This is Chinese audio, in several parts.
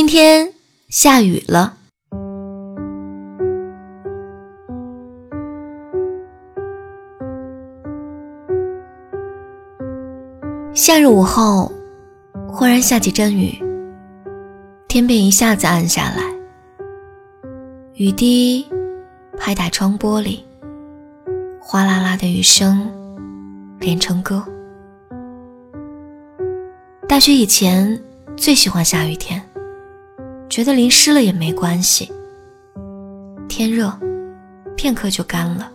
今天下雨了。夏日午后，忽然下起阵雨，天便一下子暗下来，雨滴拍打窗玻璃，哗啦啦的雨声连成歌。大学以前最喜欢下雨天。觉得淋湿了也没关系。天热，片刻就干了。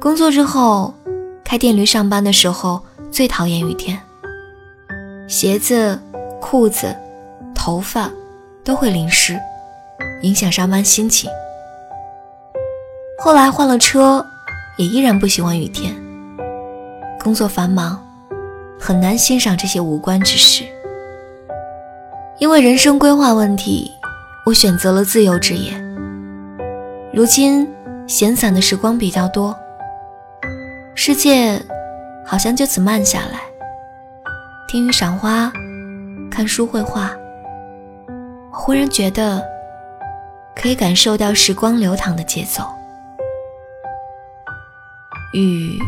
工作之后，开电驴上班的时候最讨厌雨天。鞋子、裤子、头发都会淋湿，影响上班心情。后来换了车，也依然不喜欢雨天。工作繁忙，很难欣赏这些无关之事。因为人生规划问题，我选择了自由职业。如今闲散的时光比较多，世界好像就此慢下来。听雨赏花，看书绘画，忽然觉得可以感受到时光流淌的节奏。雨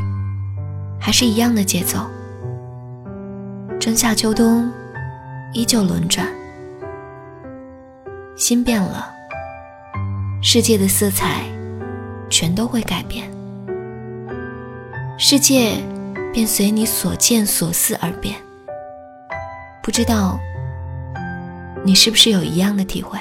还是一样的节奏，春夏秋冬依旧轮转。心变了，世界的色彩全都会改变，世界便随你所见所思而变。不知道你是不是有一样的体会？